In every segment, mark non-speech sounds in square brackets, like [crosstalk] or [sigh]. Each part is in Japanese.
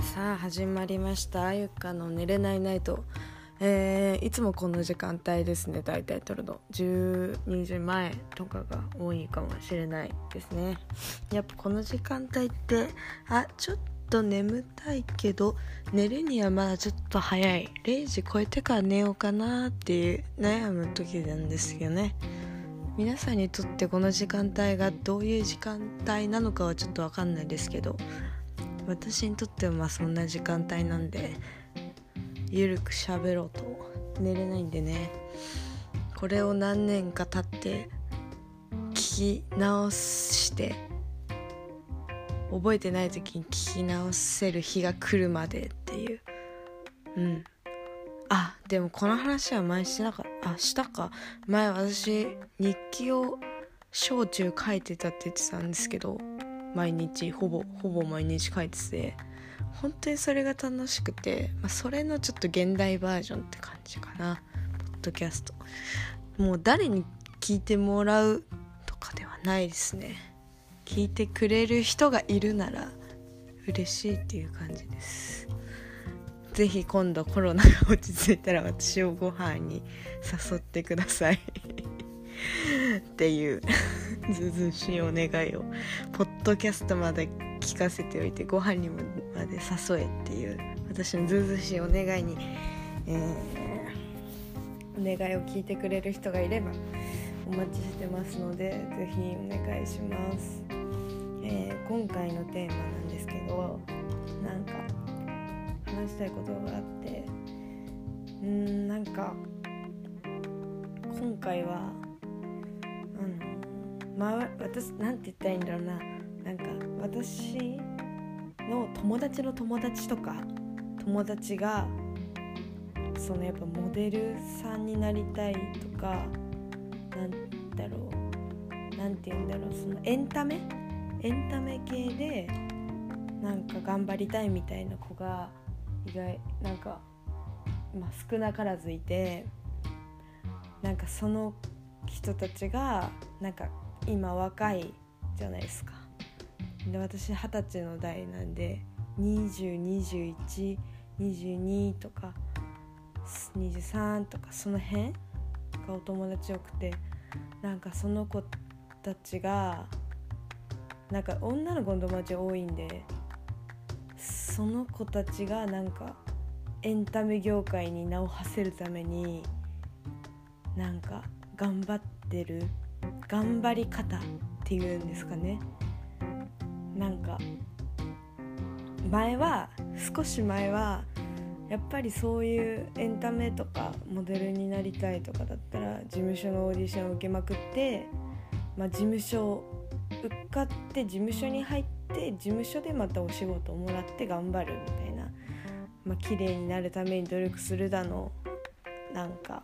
さあ始まりました。あゆかの寝れないナイト。えー、いつもこの時間帯ですね。大体撮るの。12時前とかが多いかもしれないですね。やっぱこの時間帯ってあちょっと眠たいけど寝るにはまだちょっと早い。0時超えてから寝ようかなっていう悩む時なんですよね。皆さんにとってこの時間帯がどういう時間帯なのかはちょっと分かんないですけど私にとってはまあそんな時間帯なんでゆるく喋ろうと。寝れないんでね。これを何年か経って聞き直して覚えてない時に聞き直せる日が来るまでっていう。うん。あでもこの話は前してなかった。あしたか。前私日記を小中書いてたって言ってたんですけど毎日ほぼほぼ毎日書いてて本当にそれが楽しくて、まあ、それのちょっと現代バージョンって感じかな。ポッドキャスト。もう誰に聞いてもらうとかではないですね。聞いてくれる人がいるなら嬉しいっていう感じです。是非今度コロナが落ち着いたら私をご飯に誘ってください。っていうずうずしいお願いをポッドキャストまで聞かせておいてご飯にまで誘えっていう私のずうずしいお願いに、えー、お願いを聞いてくれる人がいればお待ちしてますので是非お願いします、えー、今回のテーマなんですけどなんか話したいことがあってうんなんか今回はあのま、私なんて言ったらいいんだろうな。なんか私の友達の友達とか友達がそのやっぱモデルさんになりたいとかなんだろう。なんて言うんだろう。そのエンタメ？エンタメ系でなんか頑張りたいみたいな子が意外なんか、まあ、少なからずいてなんかその人たちがなんか今若いじゃないですか。で私二十歳の代なんで202122とか23とかその辺がお友達多くてなんかその子たちがなんか女の子の友達多いんでその子たちがなんかエンタメ業界に名を馳せるためになんか頑張ってる頑張り方っていうんですかね。なんか前は少し前はやっぱりそういうエンタメとかモデルになりたいとかだったら事務所のオーディションを受けまくって、まあ、事務所受かって事務所に入って事務所でまたお仕事をもらって頑張るみたいな、まあ綺麗になるために努力するだの。なんか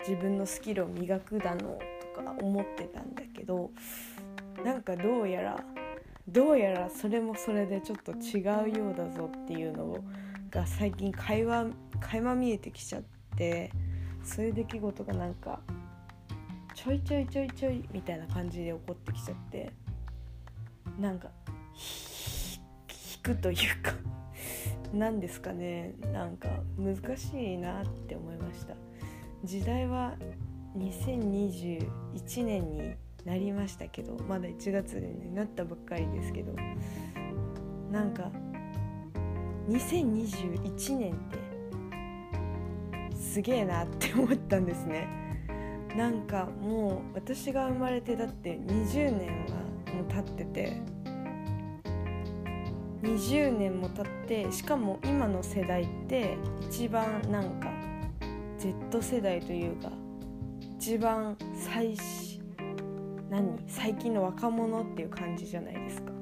自分のスキルを磨くだのとか思ってたんだけど。なんかどうやらどうやらそれもそれでちょっと違うようだぞっていうのが最近会話垣間見えてきちゃって。そういう出来事がなんかちょいちょいちょいちょいみたいな感じで起こってきちゃって。なんか引くというか [laughs] 何ですかね。なんか難しいなって思いました。時代は2021年になりましたけどまだ1月になったばっかりですけどなんか2021年ってすげえなって思ったんですね。なんかもう私が生まれてだって20年はもう経ってて20年も経ってしかも今の世代って一番なんか Z 世代というか一番最何最近の若者っていう感じじゃないですか。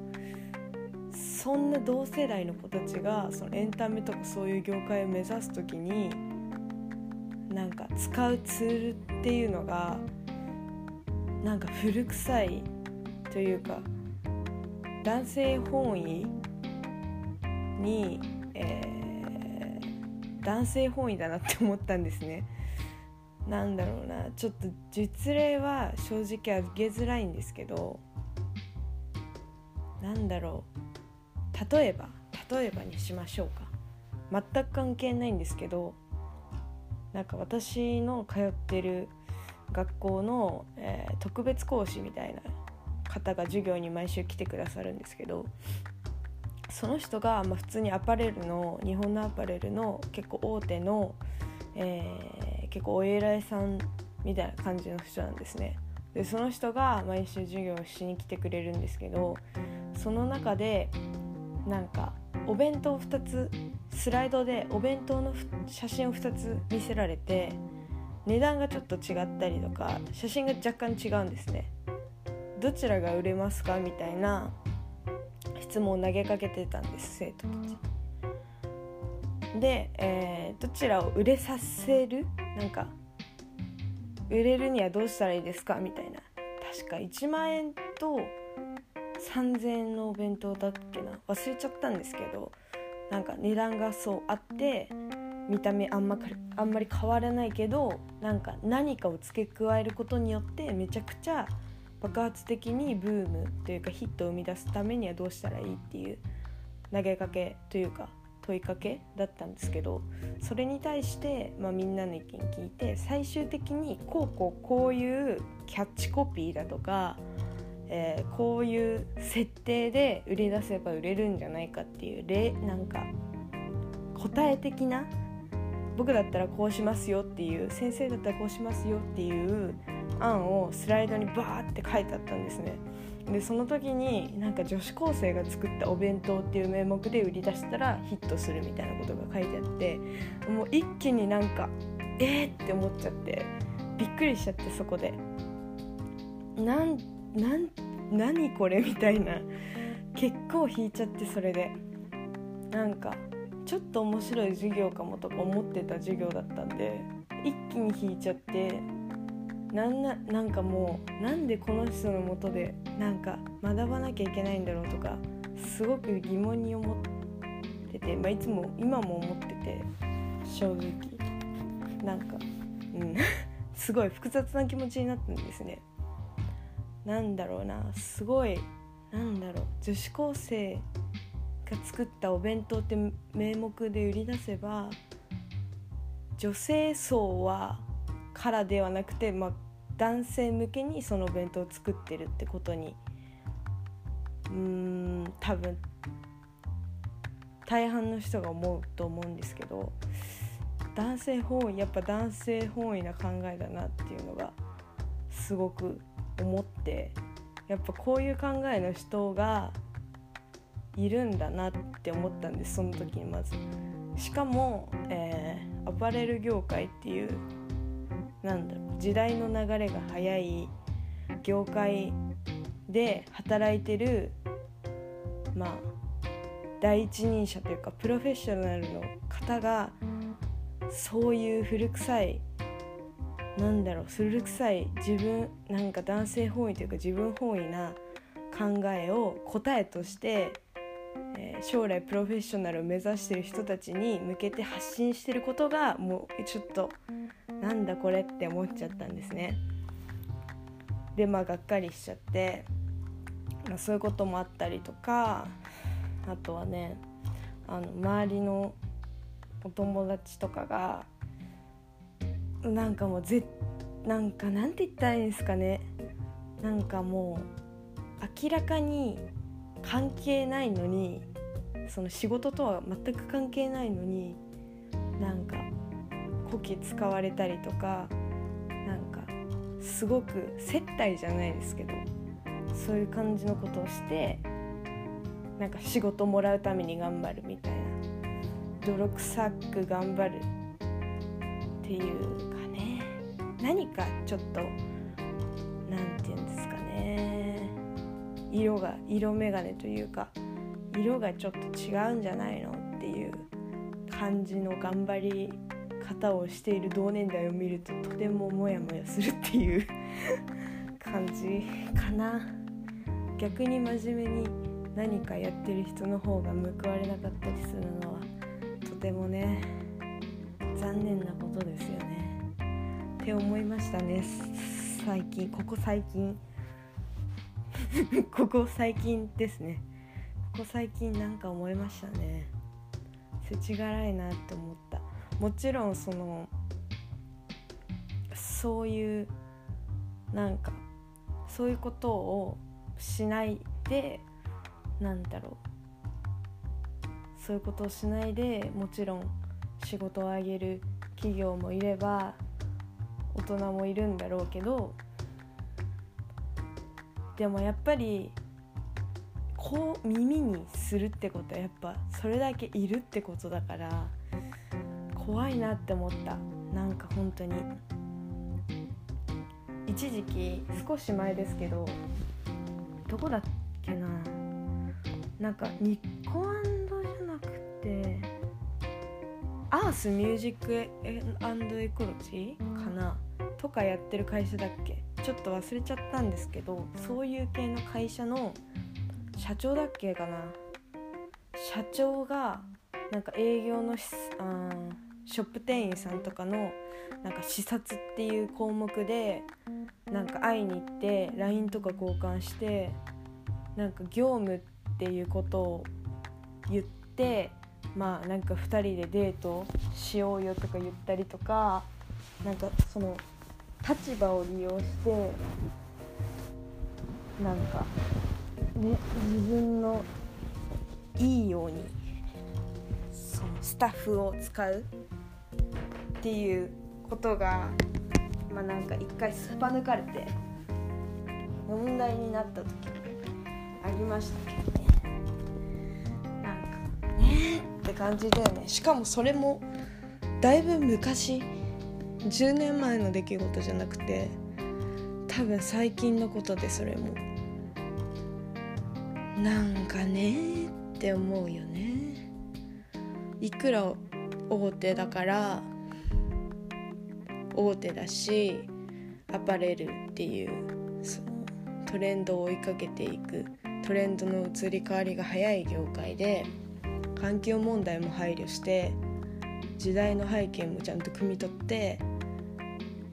そんな同世代の子たちがそのエンタメとかそういう業界を目指す時になんか使うツールっていうのがなんか古臭いというか男性本位に、えー、男性本位だなって思ったんですね。なんだろうな。ちょっと実例は正直あげづらいんですけどなんだろう。例えば例えばにしましょうか。全く関係ないんですけどなんか私の通ってる学校の、えー、特別講師みたいな方が授業に毎週来てくださるんですけどその人が、まあ、普通にアパレルの日本のアパレルの結構大手の、えー、結構お偉いさんみたいな感じの人なんですね。でその人が毎週授業をしに来てくれるんですけどその中でなんかお弁当2つスライドでお弁当の写真を2つ見せられて値段がちょっと違ったりとか写真が若干違うんですねどちらが売れますか？みたいな質問を投げかけてたんです生徒たち。で、えー、どちらを売れさせる？なんか売れるにはどうしたらいいですか？みたいな。確か1万円と3000円のお弁当だっけな。忘れちゃったんですけどなんか値段がそうあって見た目あんまあんまり変わらないけどなんか何かを付け加えることによってめちゃくちゃ爆発的にブームというかヒットを生み出すためにはどうしたらいいっていう投げかけというか問いかけだったんですけどそれに対して、まあ、みんなの意見聞いて最終的にこうこうこういうキャッチコピーだとかえー、こういう設定で売り出せば売れるんじゃないかっていう例なんか答え的な僕だったらこうしますよっていう先生だったらこうしますよっていう案をスライドにバーって書いてあったんですね。でその時になんか女子高生が作ったお弁当っていう名目で売り出したらヒットするみたいなことが書いてあってもう一気になんかえーって思っちゃってびっくりしちゃってそこで。なんなん何これみたいな結構引いちゃってそれでなんかちょっと面白い授業かもとか思ってた授業だったんで一気に引いちゃってなんななんかもうなんでこの人のもとでなんか学ばなきゃいけないんだろうとかすごく疑問に思ってて、まあ、いつも今も思ってて正直。なんかうん。[laughs] すごい複雑な気持ちになったんですね。なんだろうな。すごいなんだろう。女子高生が作ったお弁当って名目で売り出せば女性層はからではなくて、まあ、男性向けにその弁当を作ってるってことにうん多分大半の人が思うと思うんですけど男性本位やっぱ男性本位な考えだなっていうのがすごく思ってやっぱこういう考えの人がいるんだなって思ったんですその時にまず。しかも、えー、アパレル業界っていうなんだろう時代の流れが早い業界で働いてるまあ第一人者というかプロフェッショナルの方がそういう古臭いなんだろう古臭い自分なんか男性本位というか自分本位な考えを答えとして、えー、将来プロフェッショナルを目指してる人たちに向けて発信してることがもうちょっとなんだこれって思っちゃったんですね。でまあがっかりしちゃって、まあ、そういうこともあったりとかあとはねあの周りのお友達とかがなんかもうぜなんかなんて言ったらいいんですかねなんかもう明らかに関係ないのにその仕事とは全く関係ないのになんかこき使われたりとかなんかすごく接待じゃないですけどそういう感じのことをしてなんか仕事もらうために頑張るみたいな泥臭く頑張るっていうかね何かちょっと何て言うんですかね色が色眼鏡というか色がちょっと違うんじゃないのっていう感じの頑張り方をしている同年代を見るととてもモヤモヤするっていう [laughs] 感じかな。逆に真面目に何かやってる人の方が報われなかったりするのはとてもね残念なことですよね。って思いましたね。最近ここ最近。[laughs] ここ最近ですね。ここ最近なんか思いましたね。世知辛いなって思ったもちろんそのそういうなんかそういうことをしないでなんだろう。そういうことをしないでもちろん仕事をあげる企業もいれば大人もいるんだろうけどでもやっぱりこう耳にするってことはやっぱそれだけいるってことだから怖いなって思った。なんか本当に。一時期少し前ですけどどこだっけな。なんかニッコじゃなくてアースミュージックエコロジーかな。とかやってる会社だっけ。ちょっと忘れちゃったんですけどそういう系の会社の社長だっけかな。社長がなんか営業のあショップ店員さんとかのなんか視察っていう項目でなんか会いに行って LINE とか交換してなんか業務っていうことを言ってまあなんか2人でデートしようよとか言ったりとかなんかその立場を利用してなんかね自分のいいようにそのスタッフを使う。っていうことがまあなんか一回すっぱ抜かれて問題になった時ありましたけどね。なんかねって感じだよね。しかもそれもだいぶ昔10年前の出来事じゃなくて多分最近のことでそれも。なんかねって思うよね。いくら大手だから大手だしアパレルっていうそのトレンドを追いかけていくトレンドの移り変わりが早い業界で環境問題も配慮して時代の背景もちゃんと汲み取って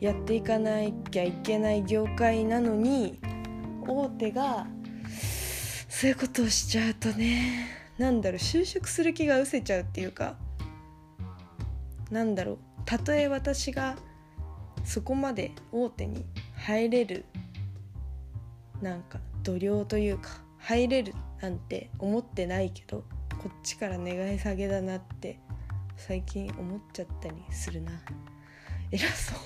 やっていかなきゃいけない業界なのに大手がそういうことをしちゃうとねなんだろう就職する気が失せちゃうっていうかなんだろうたとえ私がそこまで大手に入れるなんか度量というか入れるなんて思ってないけどこっちから願い下げだなって最近思っちゃったりするな。[laughs] 偉そう。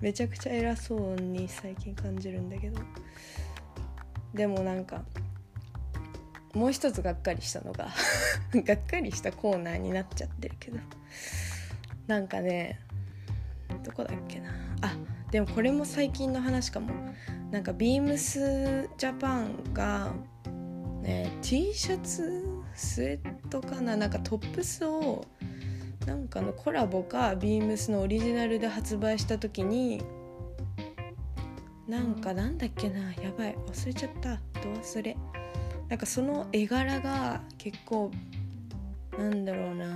めちゃくちゃ偉そうに最近感じるんだけどでもなんかもう一つがっかりしたのが [laughs] がっかりしたコーナーになっちゃってるけど。なんかねどこだっけな。あでもこれも最近の話かも。なんかビームスジャパンがね T シャツスウェットかな。なんかトップスをなんかのコラボかビームスのオリジナルで発売した時になんかなんだっけな。やばい。忘れちゃった。ど忘れ。なんかその絵柄が結構なんだろうな。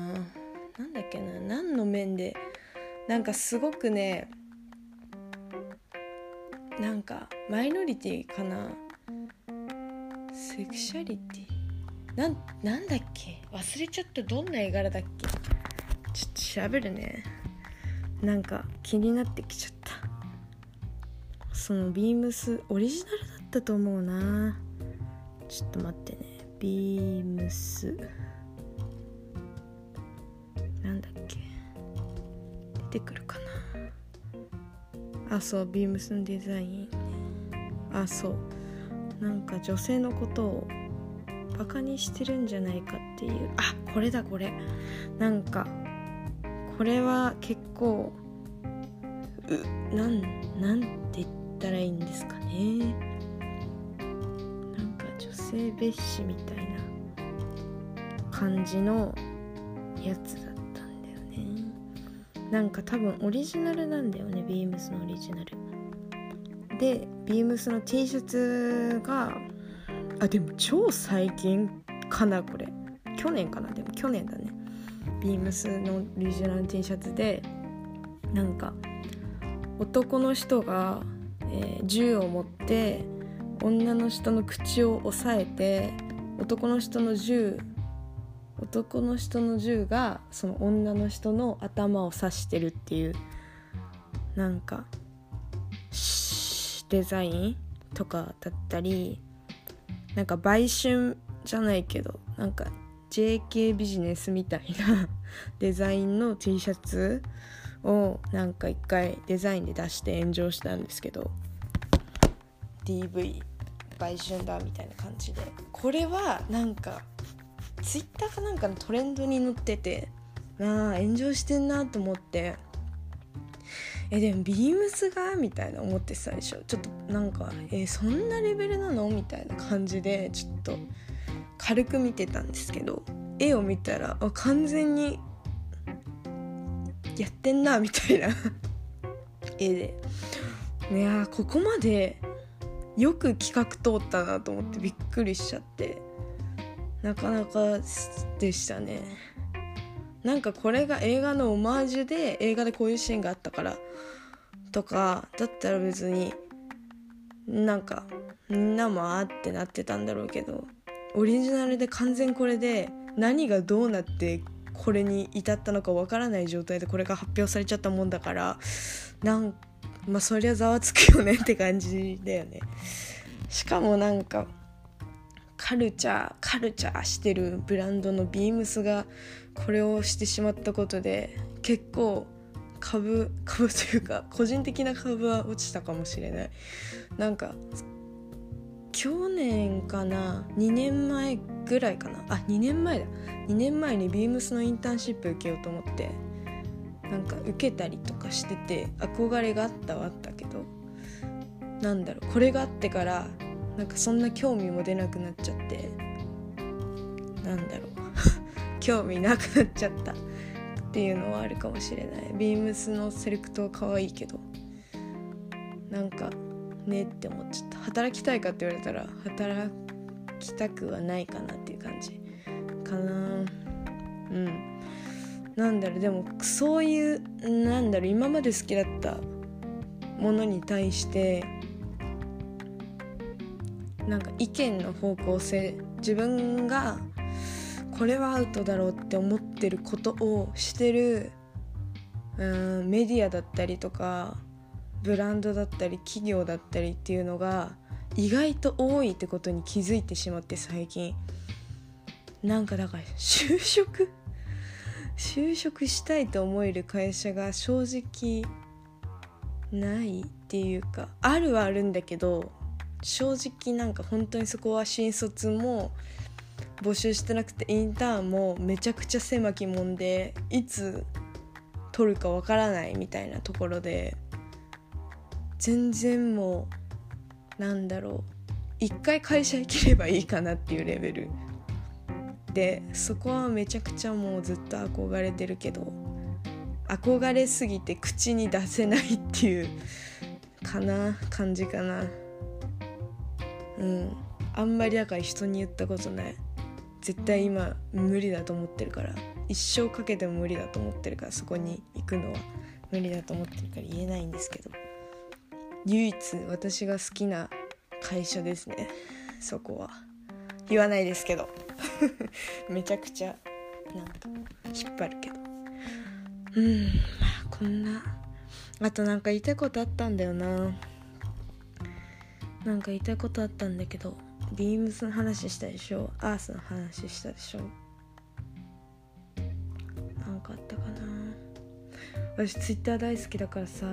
なんだっけな。何の面でなんかすごくねなんかマイノリティかな。セクシャリティ？なんなんだっけ？忘れちゃった。どんな絵柄だっけ？ちょっと調べるね。なんか気になってきちゃった。そのビームスオリジナルだったと思うな。ちょっと待ってね。ビームス。てくるかな。あそうビームスのデザイン。あそう。なんか女性のことをバカにしてるんじゃないかっていう。あこれだこれ。なんかこれは結構うなんなんて言ったらいいんですかね。なんか女性蔑視みたいな感じのやつだったんだよね。なんか多分オリジナルなんだよねビームスのオリジナル。でビームスの T シャツがあでも超最近かなこれ。去年かなでも去年だね。ビームスのオリジナル T シャツでなんか男の人が、えー、銃を持って女の人の口を押さえて男の人の銃男の人の銃がその女の人の頭を刺してるっていうなんかデザインとかだったりなんか売春じゃないけどなんか JK ビジネスみたいな [laughs] デザインの T シャツをなんか一回デザインで出して炎上したんですけど DV 売春だみたいな感じで。これはなんか Twitter かなんかのトレンドに載っててああ炎上してんなと思って。えでもビームスがみたいな思って最初。ちょっとなんかえそんなレベルなのみたいな感じでちょっと軽く見てたんですけど絵を見たらあ完全にやってんなみたいな。[laughs] 絵で。いやここまでよく企画通ったなと思ってびっくりしちゃって。なかなかでしたね。なんかこれが映画のオマージュで映画でこういうシーンがあったからとかだったら別になんかみんなもあってなってたんだろうけどオリジナルで完全これで何がどうなってこれに至ったのかわからない状態でこれが発表されちゃったもんだからなんまあそりゃざわつくよねって感じだよね。しかもなんかカルチャーカルチャーしてるブランドのビームスがこれをしてしまったことで結構株株というか個人的な株は落ちたかもしれない。なんか去年かな2年前ぐらいかな。あ2年前だ。2年前にビームスのインターンシップ受けようと思ってなんか受けたりとかしてて憧れがあったはあったけどなんだろうこれがあってからなんかそんな興味も出なくなっちゃってなんだろう。[laughs] 興味なくなっちゃった。っていうのはあるかもしれない。ビームスのセレクトは可愛いけどなんかねって思っちゃった。働きたいかって言われたら働きたくはないかなっていう感じ。かな。うん。なんだろう。でもそういうなんだろう。今まで好きだったものに対してなんか意見の方向性自分がこれはアウトだろうって思ってることをしてるうんメディアだったりとかブランドだったり企業だったりっていうのが意外と多いってことに気づいてしまって最近。なんかだから就職？就職したいと思える会社が正直ないっていうかあるはあるんだけど正直なんか本当にそこは新卒も募集してなくてインターンもめちゃくちゃ狭きもんでいつ取るかわからないみたいなところで全然もうなんだろう一回会社行ければいいかなっていうレベル。でそこはめちゃくちゃもうずっと憧れてるけど憧れすぎて口に出せないっていうかな感じかな。うん。あんまりだから人に言ったことない。絶対今無理だと思ってるから。一生かけても無理だと思ってるからそこに行くのは無理だと思ってるから言えないんですけど。唯一私が好きな会社ですね。そこは。言わないですけど。[laughs] めちゃくちゃなんか引っ張るけど。うん。まあこんな。あとなんか言いたいことあったんだよな。なんか言いたいことあったんだけどビームスの話したでしょ？アースの話したでしょ？なんかあったかな？私ツイッター大好きだからさ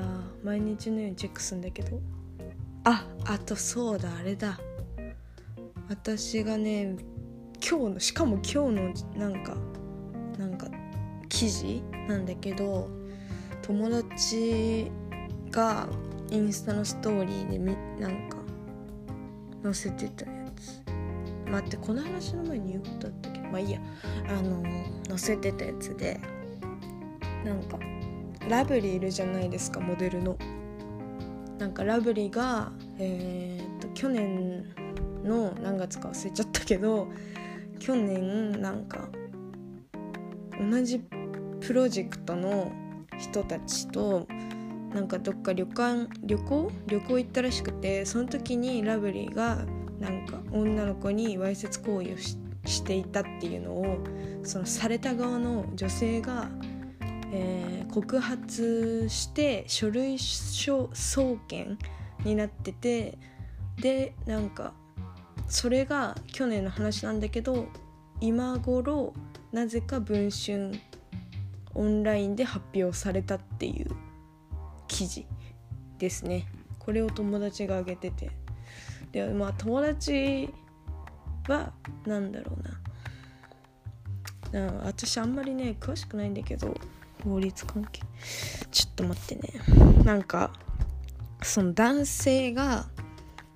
毎日のようにチェックするんだけど。ああとそうだあれだ。私がね今日のしかも今日のなんかなんか記事なんだけど友達がインスタのストーリーでみなんか載せてたやつ。待ってこの話の前に言うことあったっけ？どまあいいや。あの載せてたやつでなんかラブリーいるじゃないですかモデルの。なんかラブリーがえー、っと去年の何月か忘れちゃったけど去年なんか同じプロジェクトの人たちとなんかどっか旅館旅行？旅行行ったらしくてその時にラブリーがなんか女の子にわいせつ行為をしていたっていうのをそのされた側の女性が、えー、告発して書類送検になっててでなんかそれが去年の話なんだけど今頃なぜか文春オンラインで発表されたっていう記事ですね。これを友達が挙げてて。でまあ友達は何だろうな。な私あんまりね詳しくないんだけど法律関係。ちょっと待ってね。なんかその男性が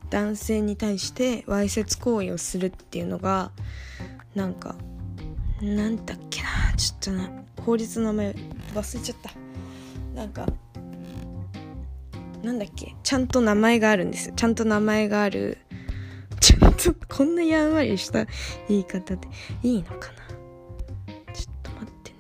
男性に対してわいせつ行為をするっていうのがなんかなんだっけな。ちょっとな。法律の名前忘れちゃった。なんかなんだっけ？ちゃんと名前があるんです。ちゃんと名前がある。[laughs] ちょっとこんなやんわりした言い方で。いいのかな？ちょっと待ってね。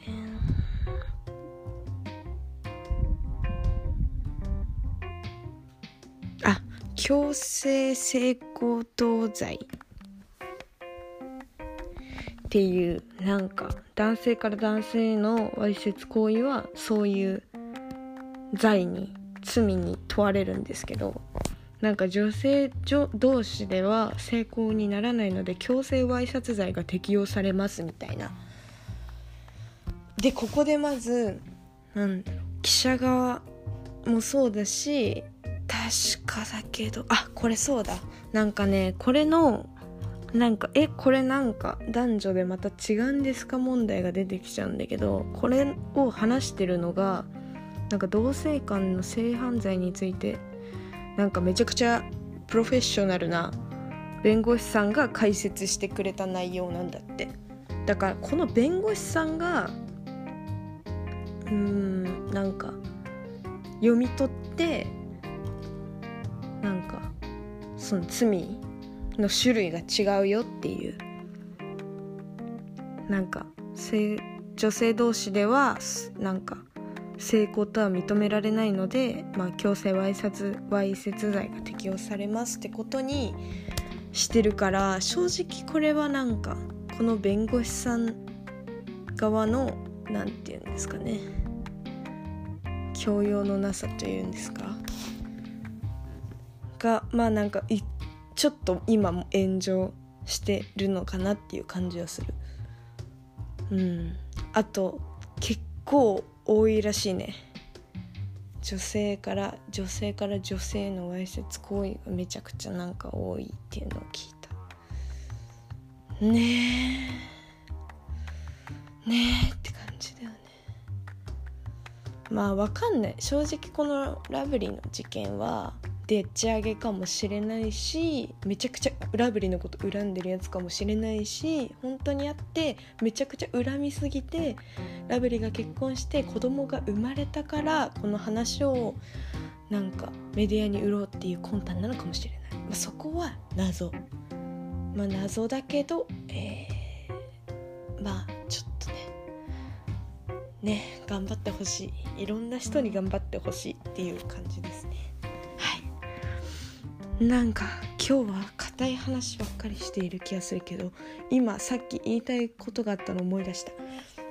あ強制性交等罪。っていうなんか男性から男性へのわいせつ行為はそういう罪に罪に問われるんですけどなんか女性同士では成功にならないので強制わいせつ罪が適用されますみたいな。でここでまずなん記者側もそうだし確かだけどあこれそうだなんかねこれのなんかえこれなんか男女でまた違うんですか？問題が出てきちゃうんだけどこれを話してるのがなんか同性間の性犯罪についてなんかめちゃくちゃプロフェッショナルな弁護士さんが解説してくれた内容なんだって。だからこの弁護士さんがうーんなんか読み取ってなんかその罪の種類が違うよっていう。なんか女性同士ではなんか成功とは認められないので、まあ、強制わいせつわいせつ罪が適用されますってことにしてるから正直これはなんかこの弁護士さん側の何て言うんですかね教養のなさというんですかがまあなんかちょっと今も炎上してるのかなっていう感じはする。うん。あと結構多いらしいね。女性から女性から女性のわいせつ行為がめちゃくちゃなんか多いっていうのを聞いた。ねえ。ねえって感じだよね。まあわかんない。正直このラブリーの事件はでっち上げかもしれないしめちゃくちゃラブリーのこと恨んでるやつかもしれないし本当にあってめちゃくちゃ恨みすぎてラブリーが結婚して子供が生まれたからこの話をなんかメディアに売ろうっていう魂胆なのかもしれない、まあ、そこは謎。まあ謎だけど、えー、まあちょっとね。ね頑張ってほしい。いろんな人に頑張ってほしいっていう感じですね。なんか今日は硬い話ばっかりしている気がするけど今さっき言いたいことがあったの思い出した。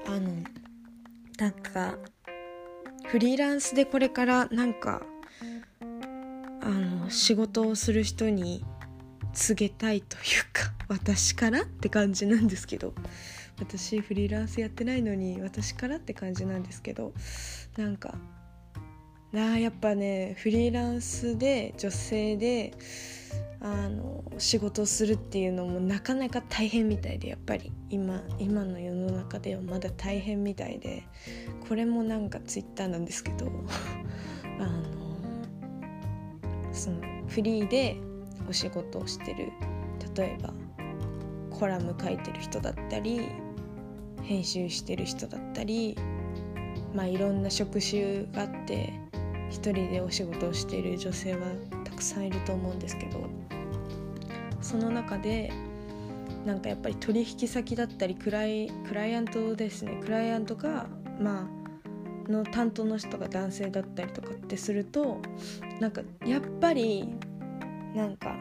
あのなんかフリーランスでこれからなんかあの仕事をする人に告げたいというか [laughs] 私からって感じなんですけど私フリーランスやってないのに私からって感じなんですけどなんかなやっぱねフリーランスで女性であの仕事をするっていうのもなかなか大変みたいでやっぱり今今の世の中ではまだ大変みたいでこれもなんかツイッターなんですけど [laughs] あのそのフリーでお仕事をしてる例えばコラム書いてる人だったり編集してる人だったりまあいろんな職種があって一人でお仕事をしている女性はたくさんいると思うんですけどその中でなんかやっぱり取引先だったりクライクライアントですね。クライアントがまあの担当の人が男性だったりとかってするとなんかやっぱりなんか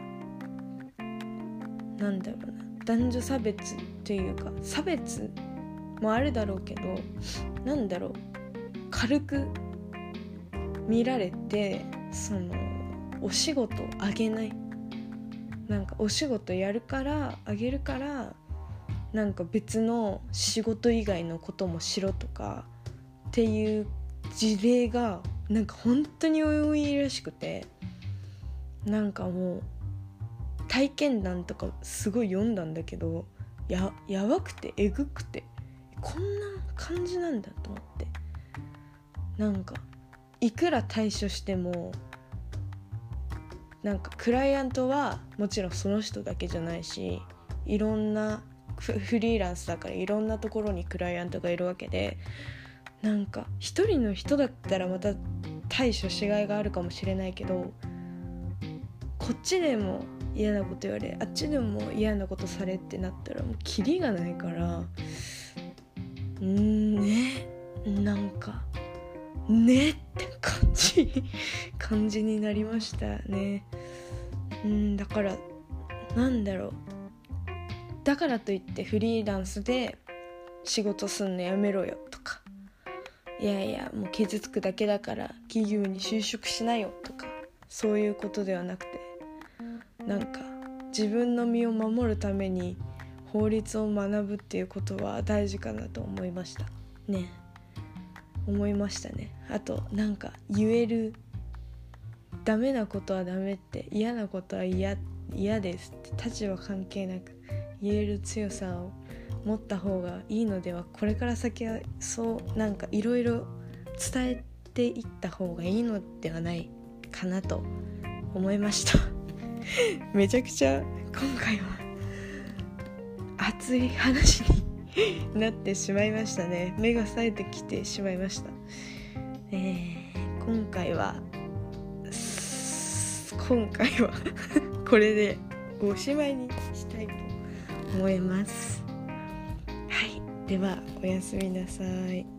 なんだろうな。男女差別というか差別もあるだろうけどなんだろう。軽く見られてそのお仕事あげない。なんかお仕事やるからあげるからなんか別の仕事以外のこともしろとかっていう事例がなんか本当に多いらしくてなんかもう体験談とかすごい読んだんだけどややばくてえぐくてこんな感じなんだと思って。なんかいくら対処してもなんかクライアントはもちろんその人だけじゃないしいろんなフリーランスだからいろんなところにクライアントがいるわけでなんか一人の人だったらまた対処しがいがあるかもしれないけどこっちでも嫌なこと言われあっちでも嫌なことされってなったらもうキリがないからうんねなんか。ねって感じ感じになりましたね。うんだからなんだろう。だからといってフリーランスで仕事すんのやめろよとか。いやいやもう傷つくだけだから企業に就職しなよとかそういうことではなくて。なんか自分の身を守るために法律を学ぶっていうことは大事かなと思いました。ね。思いましたね。あとなんか言えるダメなことはダメって嫌なことは嫌嫌ですって立場関係なく言える強さを持った方がいいのではこれから先はそうなんかいろいろ伝えていった方がいいのではないかなと思いました。[laughs] めちゃくちゃ今回は熱い話に [laughs] なってしまいましたね。目が冴えてきてしまいました、えー、今回は今回は [laughs] これでおしまいにしたいと思います。はい。ではおやすみなさい。